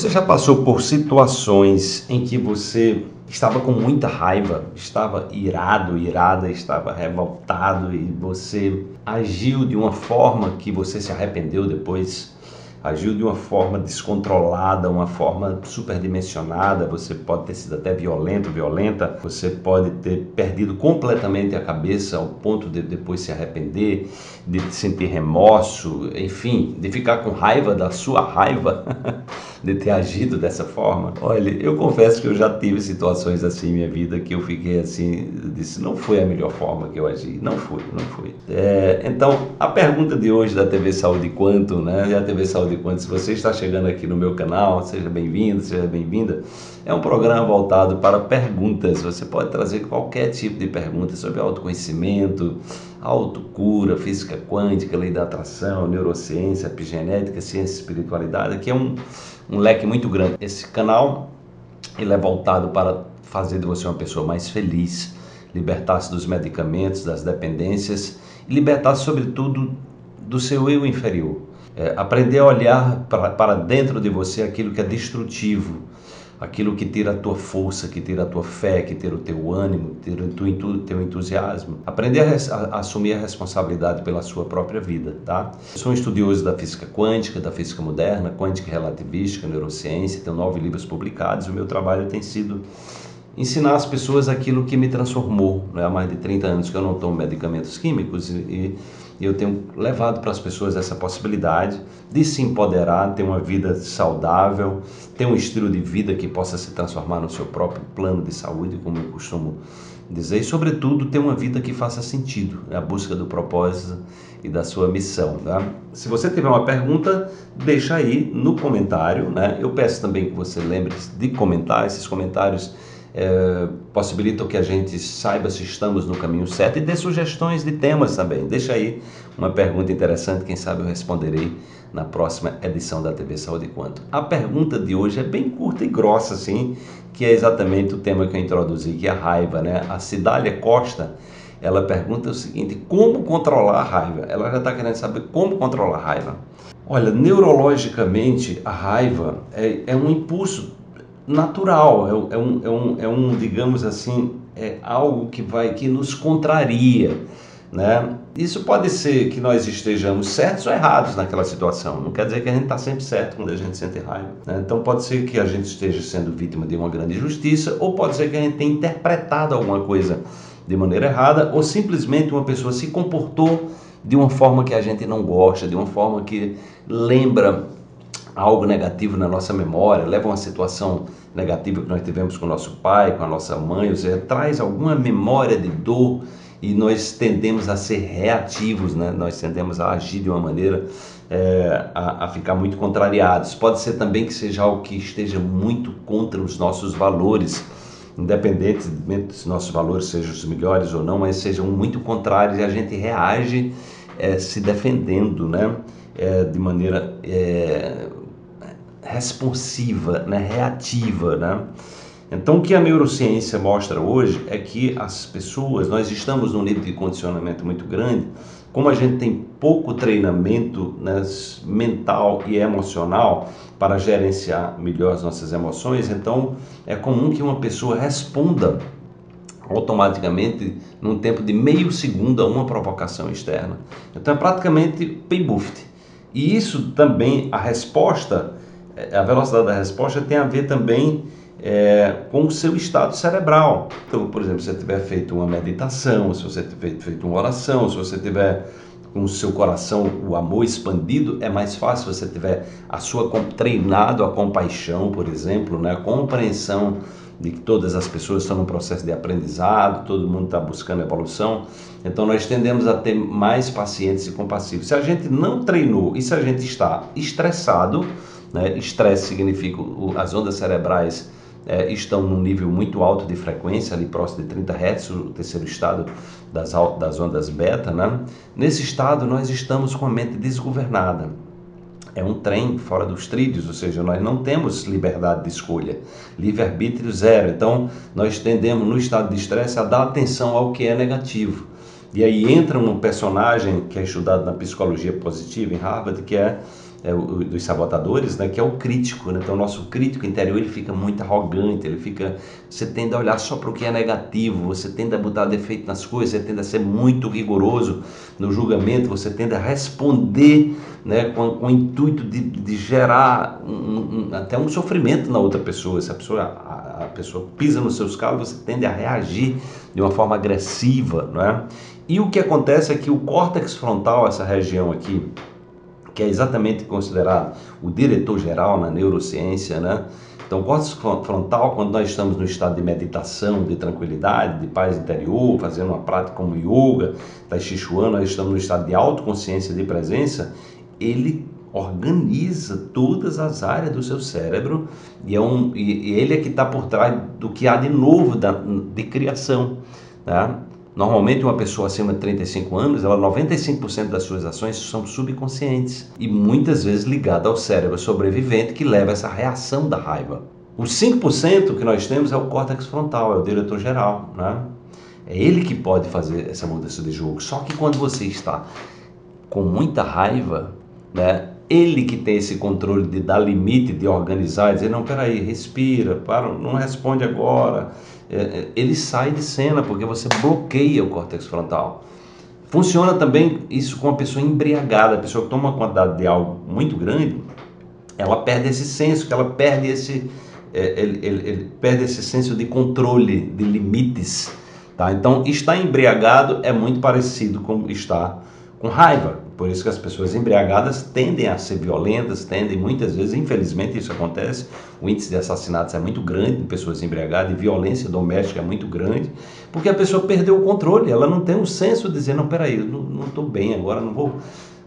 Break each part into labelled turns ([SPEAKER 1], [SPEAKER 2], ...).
[SPEAKER 1] Você já passou por situações em que você estava com muita raiva, estava irado, irada, estava revoltado e você agiu de uma forma que você se arrependeu depois? agiu de uma forma descontrolada, uma forma superdimensionada, você pode ter sido até violento, violenta, você pode ter perdido completamente a cabeça ao ponto de depois se arrepender, de sentir remorso, enfim, de ficar com raiva da sua raiva. de ter agido dessa forma. Olha, eu confesso que eu já tive situações assim em minha vida que eu fiquei assim, disse, não foi a melhor forma que eu agi, não foi, não foi. É, então, a pergunta de hoje da TV Saúde Quanto, né? E a TV Saúde Quanto, se você está chegando aqui no meu canal, seja bem-vindo, seja bem-vinda. É um programa voltado para perguntas. Você pode trazer qualquer tipo de pergunta sobre autoconhecimento, autocura, física quântica, lei da atração, neurociência, epigenética, ciência e espiritualidade, que é um, um leque muito grande. Esse canal ele é voltado para fazer de você uma pessoa mais feliz, libertar-se dos medicamentos, das dependências e libertar-se, sobretudo, do seu eu inferior. É, aprender a olhar para dentro de você aquilo que é destrutivo, aquilo que tira a tua força, que tira a tua fé, que tira o teu ânimo, tira o teu entusiasmo. Aprender a, a, assumir a responsabilidade pela sua própria vida, tá? Eu sou um estudioso da física quântica, da física moderna, quântica relativística, neurociência, tenho nove livros publicados. O meu trabalho tem sido ensinar às pessoas aquilo que me transformou. Né? Há mais de 30 anos que eu não tomo medicamentos químicos e, e eu tenho levado para as pessoas essa possibilidade de se empoderar, ter uma vida saudável, ter um estilo de vida que possa se transformar no seu próprio plano de saúde, como eu costumo dizer, e sobretudo ter uma vida que faça sentido, né? a busca do propósito e da sua missão. Tá? Se você tiver uma pergunta, deixa aí no comentário. Né? Eu peço também que você lembre de comentar esses comentários é, possibilitam que a gente saiba se estamos no caminho certo e dê sugestões de temas também. Deixa aí uma pergunta interessante, quem sabe eu responderei na próxima edição da TV Saúde Quanto. A pergunta de hoje é bem curta e grossa, assim, que é exatamente o tema que eu introduzi, que é a raiva, né? A Cidália Costa, ela pergunta o seguinte, como controlar a raiva? Ela já está querendo saber como controlar a raiva. Olha, neurologicamente, a raiva é, é um impulso natural, é, é, um, é, um, é um, digamos assim, é algo que vai, que nos contraria, né? Isso pode ser que nós estejamos certos ou errados naquela situação. Não quer dizer que a gente está sempre certo quando a gente sente raiva. Né? Então pode ser que a gente esteja sendo vítima de uma grande injustiça, ou pode ser que a gente tenha interpretado alguma coisa de maneira errada, ou simplesmente uma pessoa se comportou de uma forma que a gente não gosta, de uma forma que lembra algo negativo na nossa memória, leva uma situação negativa que nós tivemos com nosso pai, com a nossa mãe, ou seja, traz alguma memória de dor e nós tendemos a ser reativos, né? nós tendemos a agir de uma maneira é, a, a, ficar muito contrariados. Pode ser também que seja algo que esteja muito contra os nossos valores, independente se nossos valores sejam os melhores ou não, mas sejam muito contrários e a gente reage é, se defendendo, né? É, de maneira responsiva, né, reativa, né? Então, o que a neurociência mostra hoje é que as pessoas, nós estamos num nível de condicionamento muito grande, como a gente tem pouco treinamento né, mental e emocional para gerenciar melhor as nossas emoções, então é comum que uma pessoa responda automaticamente num tempo de meio segundo a uma provocação externa. Então é praticamente paybuft. E isso também, a resposta a velocidade da resposta tem a ver também é, com o seu estado cerebral. Então, por exemplo, se você tiver feito uma meditação, se você tiver feito uma oração, se você tiver com o seu coração o amor expandido, é mais fácil se você tiver a sua treinado a compaixão, por exemplo, né, a compreensão de que todas as pessoas estão num processo de aprendizado, todo mundo está buscando evolução. Então nós tendemos a ter mais pacientes e compassivos. Se a gente não treinou e se a gente está estressado, né? Estresse significa o, as ondas cerebrais é, estão num nível muito alto de frequência, ali próximo de 30 Hz, o terceiro estado das, das ondas beta. Né? Nesse estado, nós estamos com a mente desgovernada. É um trem fora dos trilhos, ou seja, nós não temos liberdade de escolha, livre-arbítrio zero. Então, nós tendemos, no estado de estresse, a dar atenção ao que é negativo. E aí entra um personagem que é estudado na psicologia positiva em Harvard, que é é, dos sabotadores, né, que é o crítico. Né? Então, o nosso crítico interior ele fica muito arrogante, ele fica. Você tende a olhar só para o que é negativo, você tende a botar defeito nas coisas, você tende a ser muito rigoroso no julgamento, você tende a responder né, com, com o intuito de, de gerar um, um, até um sofrimento na outra pessoa. Se a pessoa, a, a pessoa pisa nos seus calos, você tende a reagir de uma forma agressiva. Não é? E o que acontece é que o córtex frontal, essa região aqui, que é exatamente considerado o diretor-geral na neurociência, né? Então, córtex frontal, quando nós estamos no estado de meditação, de tranquilidade, de paz interior, fazendo uma prática como yoga, tai chi chuan, nós estamos no estado de autoconsciência, de presença, ele organiza todas as áreas do seu cérebro e, é um, e ele é que está por trás do que há de novo da, de criação. Tá? Normalmente, uma pessoa acima de 35 anos, ela 95% das suas ações são subconscientes e muitas vezes ligada ao cérebro sobrevivente que leva essa reação da raiva. Os 5% que nós temos é o córtex frontal, é o diretor geral, né? É ele que pode fazer essa mudança de jogo. Só que quando você está com muita raiva, né? Ele que tem esse controle de dar limite, de organizar, dizer não, peraí, respira, para, não responde agora, é, é, ele sai de cena porque você bloqueia o córtex frontal. Funciona também isso com a pessoa embriagada, a pessoa que toma uma quantidade de algo muito grande, ela perde esse senso, que ela perde esse, é, ele, ele, ele perde esse senso de controle, de limites. Tá? Então, estar embriagado é muito parecido com estar com raiva. Por isso que as pessoas embriagadas tendem a ser violentas, tendem muitas vezes, infelizmente isso acontece, o índice de assassinatos é muito grande em pessoas embriagadas e violência doméstica é muito grande, porque a pessoa perdeu o controle, ela não tem um senso de dizer, não, peraí, eu não estou bem agora, não vou,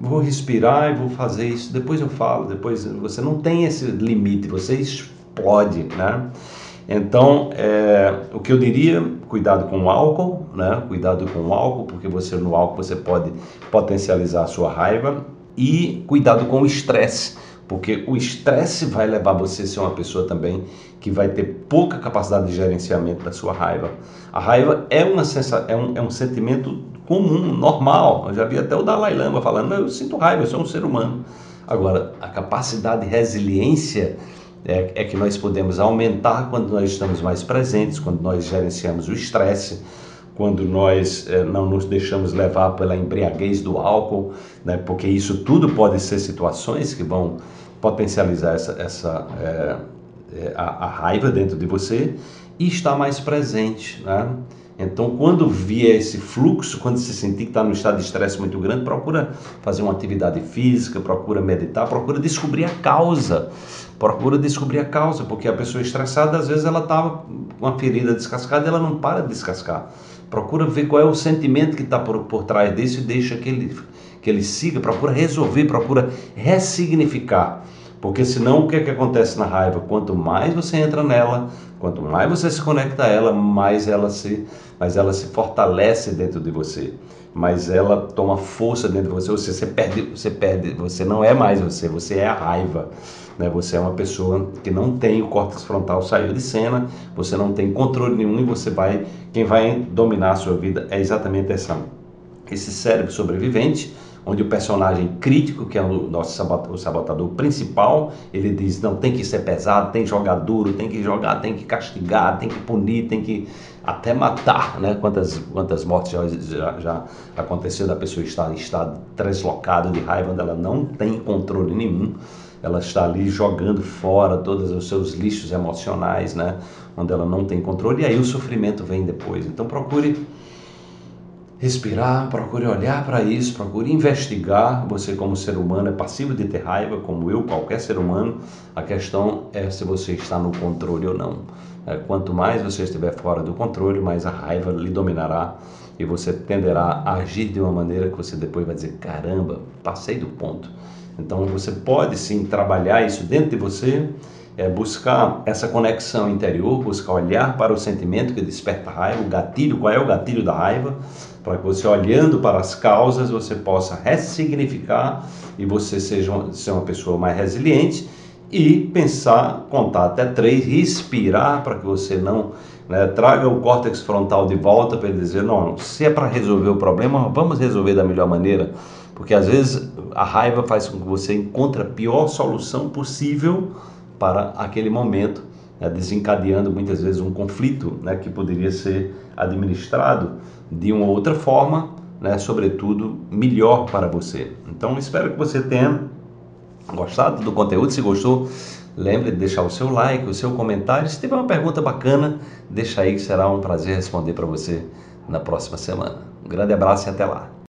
[SPEAKER 1] vou respirar e vou fazer isso, depois eu falo, depois você não tem esse limite, você explode, né? Então, é, o que eu diria, cuidado com o álcool, né? Cuidado com o álcool, porque você no álcool você pode potencializar a sua raiva e cuidado com o estresse, porque o estresse vai levar você a ser uma pessoa também que vai ter pouca capacidade de gerenciamento da sua raiva. A raiva é, uma sensa, é, um, é um sentimento comum, normal. Eu já vi até o Dalai Lama falando, eu sinto raiva, eu sou um ser humano. Agora, a capacidade de resiliência é, é que nós podemos aumentar quando nós estamos mais presentes, quando nós gerenciamos o estresse, quando nós é, não nos deixamos levar pela embriaguez do álcool, né, porque isso tudo pode ser situações que vão potencializar essa, essa é, é a, a, raiva dentro de você e estar mais presente. Né? Então, quando vier esse fluxo, quando se sentir que está no estado de estresse muito grande, procura fazer uma atividade física, procura meditar, procura descobrir a causa procura descobrir a causa, porque a pessoa estressada, às vezes, ela estava com uma ferida descascada e ela não para de descascar. Procura ver qual é o sentimento que está por, por trás disso e deixa que ele, que ele siga, procura resolver, procura ressignificar. Porque senão o que, é que acontece na raiva? Quanto mais você entra nela, quanto mais você se conecta a ela, mais ela se, mais ela se fortalece dentro de você. Mais ela toma força dentro de você. Você, você perde, você perde, você não é mais você, você é a raiva. Né? Você é uma pessoa que não tem o córtex frontal saiu de cena, você não tem controle nenhum e você vai, quem vai dominar a sua vida é exatamente essa, esse cérebro sobrevivente, onde o personagem crítico, que é o nosso sabotador, o sabotador principal, ele diz, não, tem que ser pesado, tem que jogar duro, tem que jogar, tem que castigar, tem que punir, tem que até matar, né? Quantas, quantas mortes já, já, já aconteceu da pessoa estar em estado deslocado de raiva, onde ela não tem controle nenhum ela está ali jogando fora todos os seus lixos emocionais, né? Onde ela não tem controle e aí o sofrimento vem depois. Então procure respirar, procure olhar para isso, procure investigar. Você, como ser humano, é passivo de ter raiva, como eu, qualquer ser humano. A questão é se você está no controle ou não. É, quanto mais você estiver fora do controle, mais a raiva lhe dominará e você tenderá a agir de uma maneira que você depois vai dizer: caramba, passei do ponto. Então você pode sim trabalhar isso dentro de você, é, buscar essa conexão interior, buscar olhar para o sentimento que desperta a raiva, o gatilho, qual é o gatilho da raiva, para que você olhando para as causas você possa ressignificar e você seja uma, uma pessoa mais resiliente e pensar, contar até três, respirar para que você não né, traga o córtex frontal de volta para ele dizer, não, se é para resolver o problema, vamos resolver da melhor maneira, porque às vezes a raiva faz com que você encontre a pior solução possível para aquele momento, né, desencadeando muitas vezes um conflito né, que poderia ser administrado de uma outra forma, né, sobretudo melhor para você. Então espero que você tenha gostado do conteúdo. Se gostou, lembre de deixar o seu like, o seu comentário. Se tiver uma pergunta bacana, deixa aí que será um prazer responder para você na próxima semana. Um grande abraço e até lá.